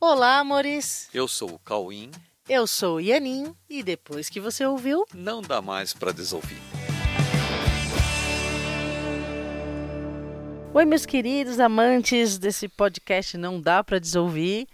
Olá, amores. Eu sou o Cauim. Eu sou o Ianin e depois que você ouviu, Não dá mais para desouvir. Oi, meus queridos amantes desse podcast Não Dá Pra Desouvir,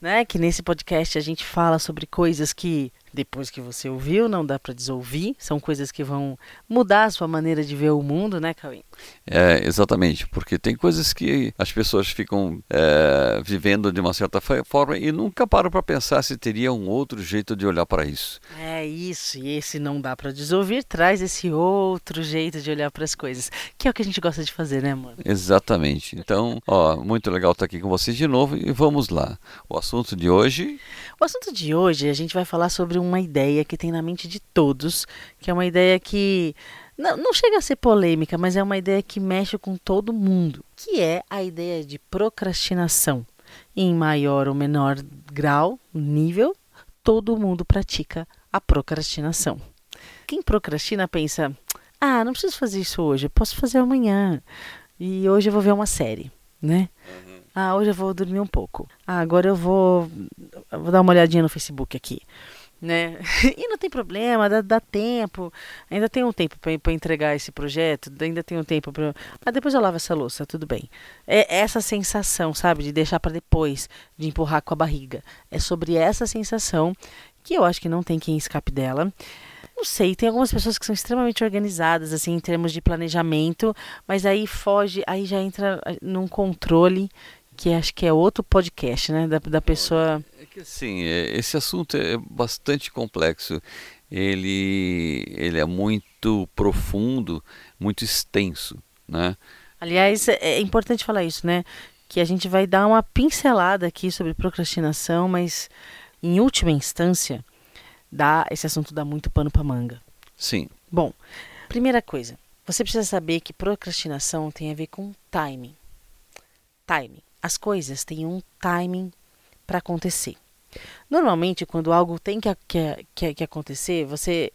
né? Que nesse podcast a gente fala sobre coisas que depois que você ouviu não dá pra desouvir, são coisas que vão mudar a sua maneira de ver o mundo, né, Cauim? É, exatamente, porque tem coisas que as pessoas ficam é, vivendo de uma certa forma e nunca param para pensar se teria um outro jeito de olhar para isso. É isso, e esse não dá pra desouvir traz esse outro jeito de olhar para as coisas, que é o que a gente gosta de fazer, né, amor? Exatamente. Então, ó, muito legal estar aqui com vocês de novo e vamos lá. O assunto de hoje O assunto de hoje a gente vai falar sobre uma ideia que tem na mente de todos, que é uma ideia que não, não chega a ser polêmica, mas é uma ideia que mexe com todo mundo, que é a ideia de procrastinação. Em maior ou menor grau, nível, todo mundo pratica a procrastinação. Quem procrastina pensa: ah, não preciso fazer isso hoje, posso fazer amanhã. E hoje eu vou ver uma série, né? Ah, hoje eu vou dormir um pouco. Ah, agora eu vou, eu vou dar uma olhadinha no Facebook aqui. Né? E não tem problema, dá, dá tempo. Ainda tem um tempo para entregar esse projeto, ainda tem um tempo para. Ah, depois eu lavo essa louça, tudo bem. É essa sensação, sabe, de deixar para depois, de empurrar com a barriga. É sobre essa sensação que eu acho que não tem quem escape dela. Não sei, tem algumas pessoas que são extremamente organizadas, assim, em termos de planejamento, mas aí foge, aí já entra ah, num controle que acho que é outro podcast, né? Da, da pessoa. É que assim, é- esse assunto é bastante complexo. Ele, ele é muito profundo, muito extenso, né? Aliás, é é importante falar isso, né? Que a gente vai dar uma pincelada aqui sobre procrastinação, mas em última instância, dá, esse assunto dá muito pano para manga. Sim, Bom, primeira coisa, você precisa saber que procrastinação tem a ver com timing. Timing. As coisas têm um timing para acontecer. Normalmente, quando algo tem que, que, que, acontecer, você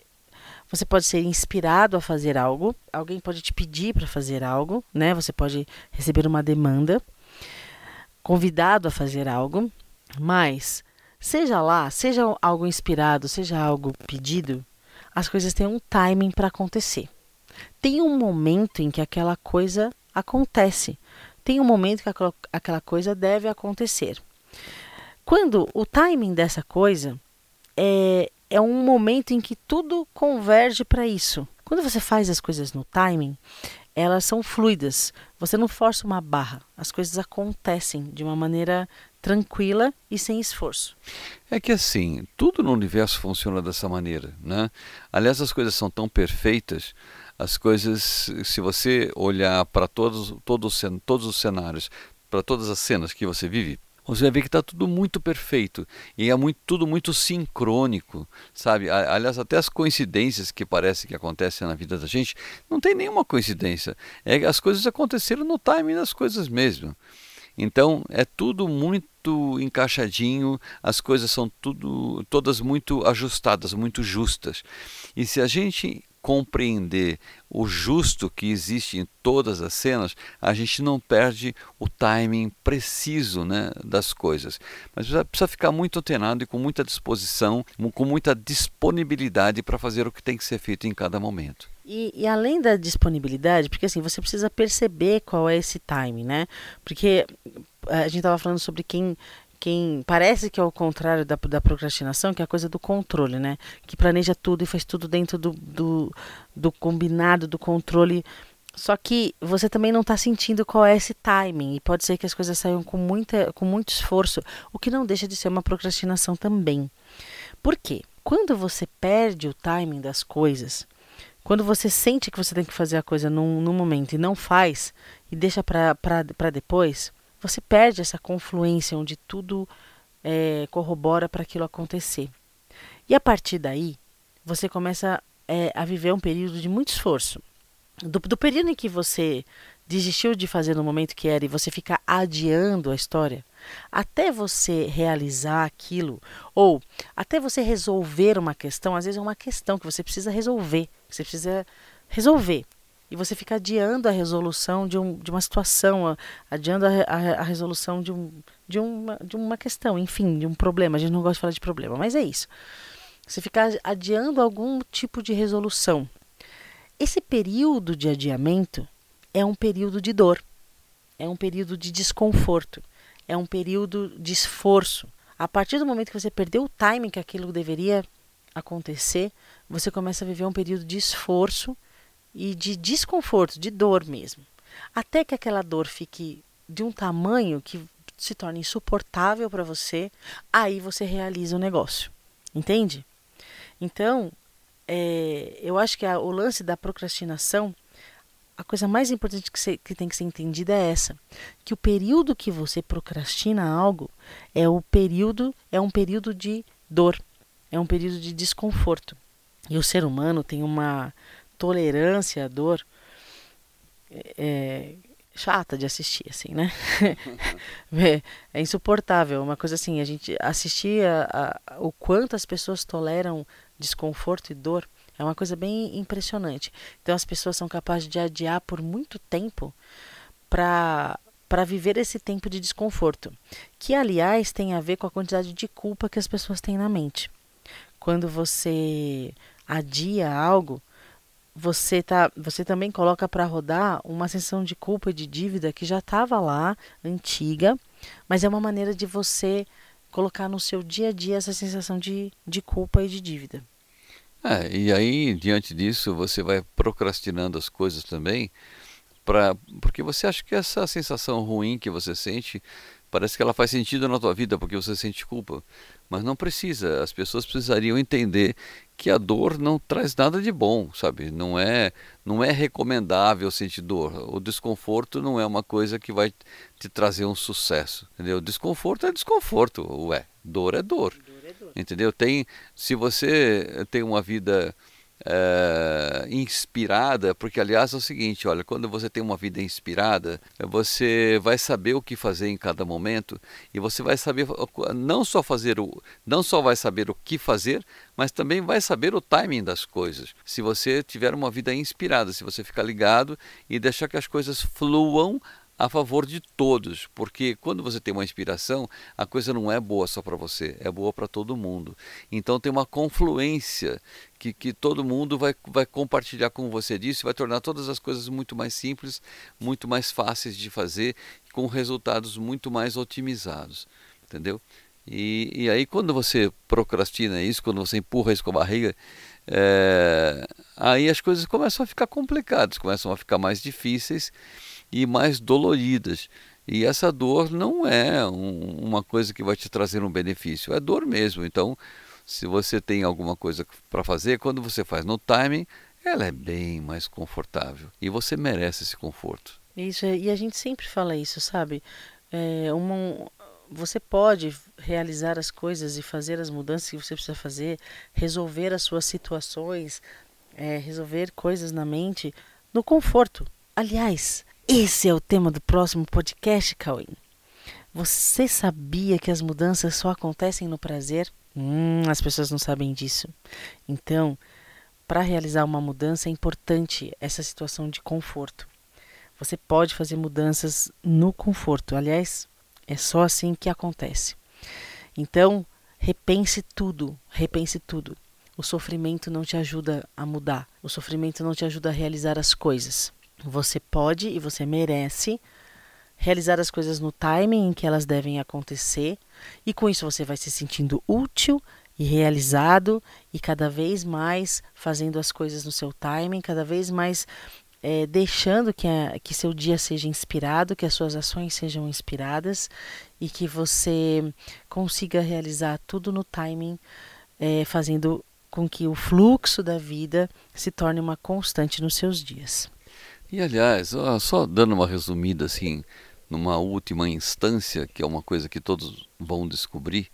você pode ser inspirado a fazer algo, alguém pode te pedir para fazer algo, né? Você pode receber uma demanda, convidado a fazer algo, mas seja lá, seja algo inspirado, seja algo pedido, as coisas têm um timing para acontecer. Tem um momento em que aquela coisa acontece. Tem um momento que aquela, coisa deve acontecer. Quando o timing dessa coisa é, é um momento em que tudo converge para isso. Quando você faz as coisas no timing, elas são fluidas. Você não força uma barra. As coisas acontecem de uma maneira tranquila e sem esforço. É que assim, tudo no universo funciona dessa maneira, né? Aliás, as coisas são tão perfeitas, as coisas, se você olhar para todos, todos, todos os cenários, para todas as cenas que você vive, você vai ver que está tudo muito perfeito e é muito, tudo muito sincrônico, sabe? Aliás, até as coincidências que parece que acontecem na vida da gente, não tem nenhuma coincidência. É, as coisas aconteceram no timing das coisas mesmo. Então é tudo muito encaixadinho, as coisas são tudo, todas muito ajustadas, muito justas. E se a gente compreender o justo que existe em todas as cenas, a gente não perde o timing preciso né, das coisas. Mas precisa, ficar muito antenado e com muita disposição, com muita disponibilidade para fazer o que tem que ser feito em cada momento. E, e além da disponibilidade, porque assim, você precisa perceber qual é esse timing, né? Porque eh, a gente estava falando sobre quem, quem parece que é o contrário da, da procrastinação, que é a coisa do controle, né? Que planeja tudo e faz tudo dentro do, do, do combinado, do controle. Só que você também não está sentindo qual é esse timing. E pode ser que as coisas saiam com, muita, com muito esforço, o que não deixa de ser uma procrastinação também. Por quê? Quando você perde o timing das coisas, quando você sente que você tem que fazer a coisa num, num momento e não faz, e deixa para depois, você perde essa confluência onde tudo é, corrobora para aquilo acontecer. E a partir daí, você começa é, a viver um período de muito esforço. Do, do período em que você desistiu de fazer no momento que era e você fica adiando a história, até você realizar aquilo, ou até você resolver uma questão, às vezes é uma questão que você precisa resolver, você precisa resolver. E você fica adiando a resolução de, um, de uma situação, adiando a, a, a resolução de, um, de, uma, de uma questão, enfim, de um problema. A gente não gosta de falar de problema, mas é isso. Você fica adiando algum tipo de resolução. Esse período de adiamento é um período de dor, é um período de desconforto, é um período de esforço. A partir do momento que você perdeu o timing que aquilo deveria acontecer, você começa a viver um período de esforço e de desconforto, de dor mesmo. Até que aquela dor fique de um tamanho que se torne insuportável para você, aí você realiza o negócio. Entende? Então, é, eu acho que a, o lance da procrastinação, a coisa mais importante que, que tem que ser entendida é essa: que o período que você procrastina algo é o período, é um período de dor, é um período de desconforto. E o ser humano tem uma tolerância à dor é, chata de assistir, assim, né? é, é, insuportável. Uma coisa assim, a gente assistir a, a, o quanto as pessoas toleram desconforto e dor é uma coisa bem impressionante. Então as pessoas são capazes de adiar por muito tempo para para viver esse tempo de desconforto, que aliás tem a ver com a quantidade de culpa que as pessoas têm na mente. Quando você adia algo, você tá, você também coloca para rodar uma sensação de culpa e de dívida que já estava lá, antiga, mas é uma maneira de você colocar no seu dia a dia essa sensação de, de culpa e de dívida. É, e aí, diante disso, você vai procrastinando as coisas também, pra, porque você acha que essa sensação ruim que você sente parece que ela faz sentido na tua vida porque você sente culpa. Mas não precisa. As pessoas precisariam entender que a dor não traz nada de bom, sabe? Não é, não é recomendável sentir dor. O desconforto não é uma coisa que vai te trazer um sucesso, entendeu? Desconforto é desconforto, ué. Dor é dor. dor, é dor. Entendeu? Tem, se você tem uma vida é, inspirada, porque aliás é o seguinte, olha, quando você tem uma vida inspirada, você vai saber o que fazer em cada momento e você vai saber não só fazer o, não só vai saber o que fazer, mas também vai saber o timing das coisas. Se você tiver uma vida inspirada, se você ficar ligado e deixar que as coisas fluam a favor de todos, porque quando você tem uma inspiração, a coisa não é boa só para você, é boa para todo mundo. Então tem uma confluência que, que todo mundo vai, vai compartilhar com você disso vai tornar todas as coisas muito mais simples, muito mais fáceis de fazer, com resultados muito mais otimizados, entendeu? E, e aí quando você procrastina isso, quando você empurra isso com a barriga, é, aí as coisas começam a ficar complicadas, começam a ficar mais difíceis e mais doloridas. E essa dor não é um, uma coisa que vai te trazer um benefício, é dor mesmo. Então, se você tem alguma coisa para fazer, quando você faz no timing, ela é bem mais confortável e você merece esse conforto. Isso, e a gente sempre fala isso, sabe? É uma, você pode realizar as coisas e fazer as mudanças que você precisa fazer, resolver as suas situações, é, resolver coisas na mente no conforto. Aliás, esse é o tema do próximo podcast, Cauê. Você sabia que as mudanças só acontecem no prazer? Hum, as pessoas não sabem disso. Então, para realizar uma mudança é importante essa situação de conforto. Você pode fazer mudanças no conforto. Aliás, é só assim que acontece. Então, repense tudo, repense tudo. O sofrimento não te ajuda a mudar. O sofrimento não te ajuda a realizar as coisas. Você pode e você merece realizar as coisas no timing em que elas devem acontecer, e com isso você vai se sentindo útil e realizado e cada vez mais fazendo as coisas no seu timing, cada vez mais é, deixando que, a, que seu dia seja inspirado, que as suas ações sejam inspiradas e que você consiga realizar tudo no timing, é, fazendo com que o fluxo da vida se torne uma constante nos seus dias. E aliás, só dando uma resumida assim, numa última instância, que é uma coisa que todos vão descobrir,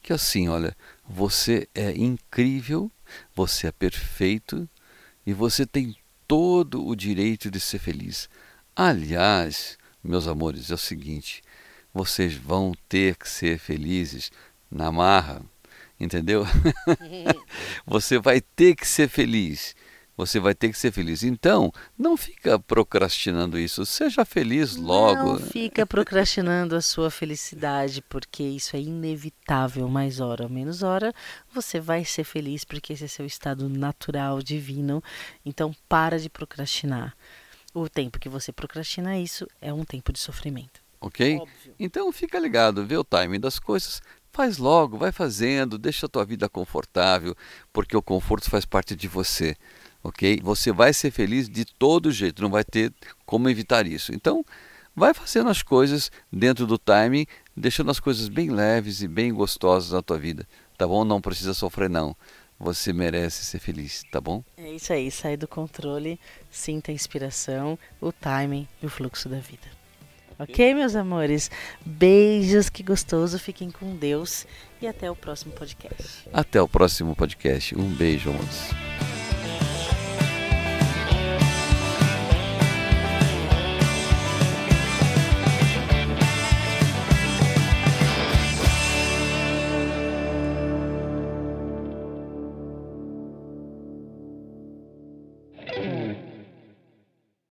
que assim, olha, você é incrível, você é perfeito e você tem todo o direito de ser feliz. Aliás, meus amores, é o seguinte, vocês vão ter que ser felizes na marra, entendeu? você vai ter que ser feliz Você vai ter que ser feliz. Então, não fica procrastinando isso. Seja feliz logo. Não fica procrastinando a sua felicidade, porque isso é inevitável. Mais hora ou menos hora, você vai ser feliz, porque esse é seu estado natural, divino. Então, para de procrastinar. O tempo que você procrastina isso é um tempo de sofrimento. Ok? Óbvio. Então, fica ligado, vê o timing das coisas. Faz logo, vai fazendo, deixa a tua vida confortável, porque o conforto faz parte de você ok? Você vai ser feliz de todo jeito, não vai ter como evitar isso. Então, vai fazendo as coisas dentro do timing, deixando as coisas bem leves e bem gostosas na tua vida, tá bom? Não precisa sofrer não. Você merece ser feliz, tá bom? É isso aí, sai do controle, sinta a inspiração, o timing e o fluxo da vida. Ok, meus amores? Beijos, que gostoso. Fiquem com Deus e até o próximo podcast. Até o próximo podcast. Um beijo, amores.